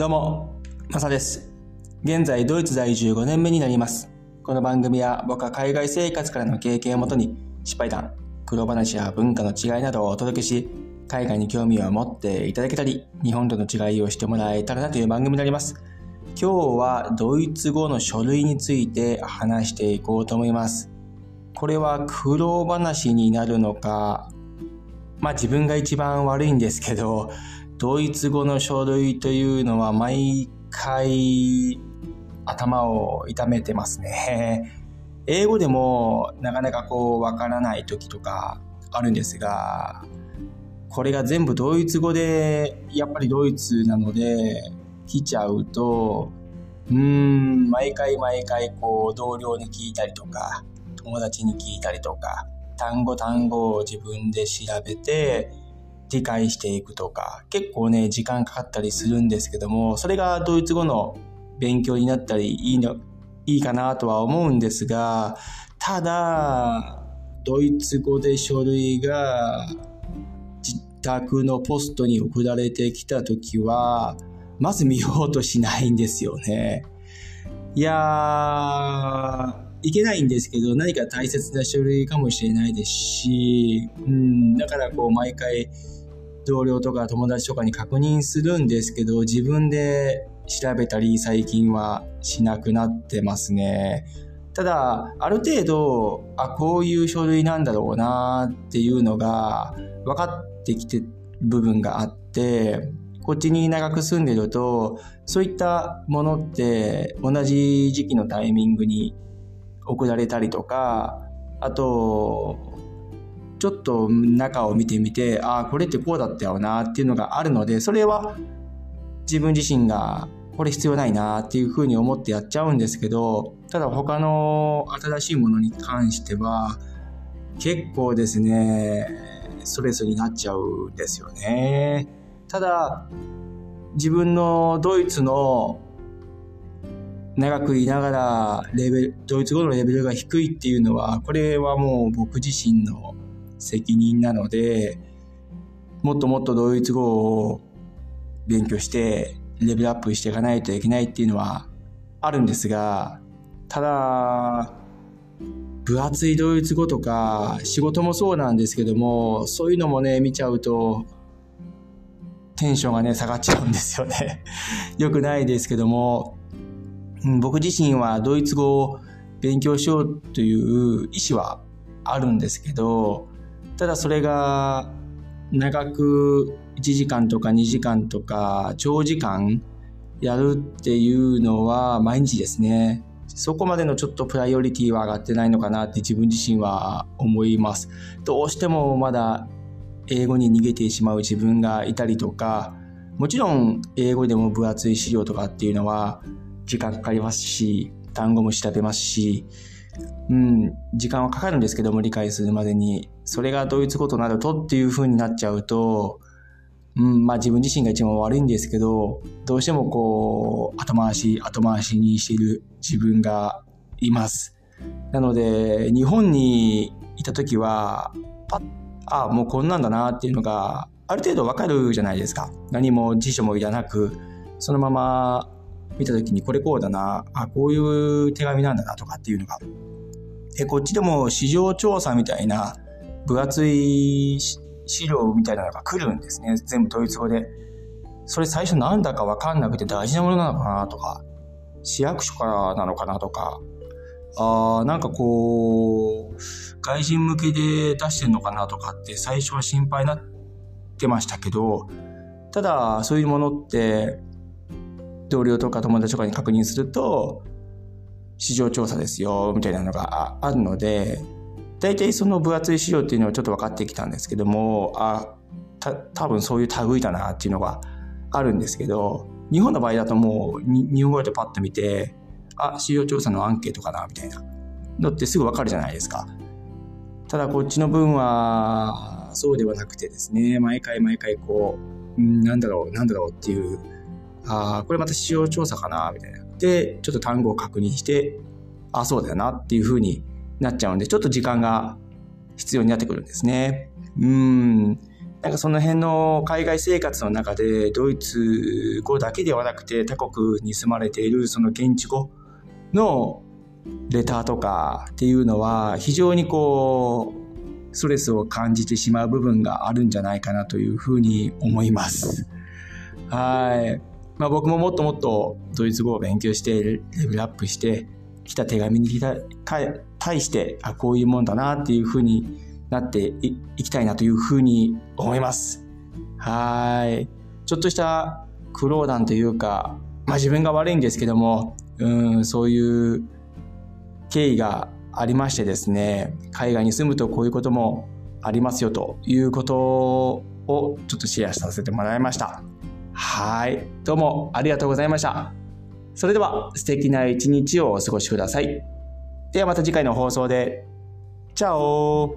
どうも、マサです。現在、ドイツ在住5年目になります。この番組は僕は海外生活からの経験をもとに、失敗談、苦労話や文化の違いなどをお届けし、海外に興味を持っていただけたり、日本との違いをしてもらえたらなという番組になります。今日はドイツ語の書類について話していこうと思います。これは苦労話になるのか、まあ自分が一番悪いんですけど、ドイツ語の書類というのは毎回頭を痛めてますね。英語でもなかなかこうわからない時とかあるんですが、これが全部ドイツ語でやっぱりドイツなので来ちゃうと、うん、毎回毎回こう同僚に聞いたりとか、友達に聞いたりとか、単語単語を自分で調べて、理解していくとか、結構ね、時間かかったりするんですけども、それがドイツ語の勉強になったりいいの、いいかなとは思うんですが、ただ、ドイツ語で書類が自宅のポストに送られてきたときは、まず見ようとしないんですよね。いやー、いけないんですけど、何か大切な書類かもしれないですし、うん、だからこう毎回同僚とか友達とかに確認するんですけど、自分で調べたり最近はしなくなってますね。ただ、ある程度、あ、こういう書類なんだろうなっていうのが分かってきてる部分があって、こっちに長く住んでると、そういったものって同じ時期のタイミングに送られたりとか、あと、っと中を見てみて、ああ、これってこうだったよなっていうのがあるので、それは自分自身がこれ必要ないなっていうふうに思ってやっちゃうんですけど、ただ他の新しいものに関しては、結構ですね、ストレスになっちゃうんですよね。ただ、自分のドイツの長くいながらレベル、ドイツ語のレベルが低いっていうのは、これはもう僕自身の責任なので、もっともっとドイツ語を勉強して、レベルアップしていかないといけないっていうのはあるんですが、ただ、分厚いドイツ語とか、仕事もそうなんですけども、そういうのもね、見ちゃうと、テンションがね、下がっちゃうんですよね。よくないですけども、うん僕自身はドイツ語を勉強しようという意思はあるんですけど、ただそれが長く1時間とか2時間とか長時間やるっていうのは毎日ですね。そこまでのちょっとプライオリティは上がってないのかなって自分自身は思います。どうしてもまだ英語に逃げてしまう自分がいたりとか、もちろん英語でも分厚い資料とかっていうのは時間かかりますし、単語も調べますし、うん、時間はかかるんですけども理解するまでに、それがドイツ語となるとっていう風になっちゃうと、うん、まあ自分自身が一番悪いんですけど、どうしてもこう、後回し、後回しにしている自分がいます。なので、日本にいた時は、パッ、あもうこんなんだなっていうのが、ある程度わかるじゃないですか。何も辞書もいらなく、そのまま見た時にこれこうだな、あ、こういう手紙なんだなとかっていうのが。で、こっちでも市場調査みたいな分厚い資料みたいなのが来るんですね。全部ドイツ語で。それ最初なんだかわかんなくて大事なものなのかなとか、市役所からなのかなとか、あーなんかこう、外人向けで出してんのかなとかって最初は心配になってましたけど、ただそういうものって同僚とか友達とかに確認すると、市場調査ですよ、みたいなのがあるので、大体その分厚い資料っていうのはちょっと分かってきたんですけども、あ、た、多分そういう類だなっていうのがあるんですけど、日本の場合だともう日本語でパッと見て、あ、市場調査のアンケートかな、みたいなのってすぐ分かるじゃないですか。ただこっちの分は、そうではなくてですね、毎回毎回こう、うんなんだろう、なんだろうっていう、あ、これまた市場調査かな、みたいな。で、ちょっと単語を確認して、あ、そうだよなっていう風になっちゃうんで、ちょっと時間が必要になってくるんですね。うん。なんかその辺の海外生活の中でドイツ語だけではなくて他国に住まれているその現地語のレターとかっていうのは非常にこうストレスを感じてしまう部分があるんじゃないかなというふうに思います。はい。まあ僕ももっともっとドイツ語を勉強してレベルアップして来た手紙に対してあこういうもんだなっていうふうになっていきたいなというふうに思います。はい。ちょっとした苦労談というか、まあ自分が悪いんですけども、うん、そういう経緯がありましてですね、海外に住むとこういうこともありますよということをちょっとシェアさせてもらいました。はい。どうもありがとうございました。それでは素敵な一日をお過ごしください。ではまた次回の放送で。チャオ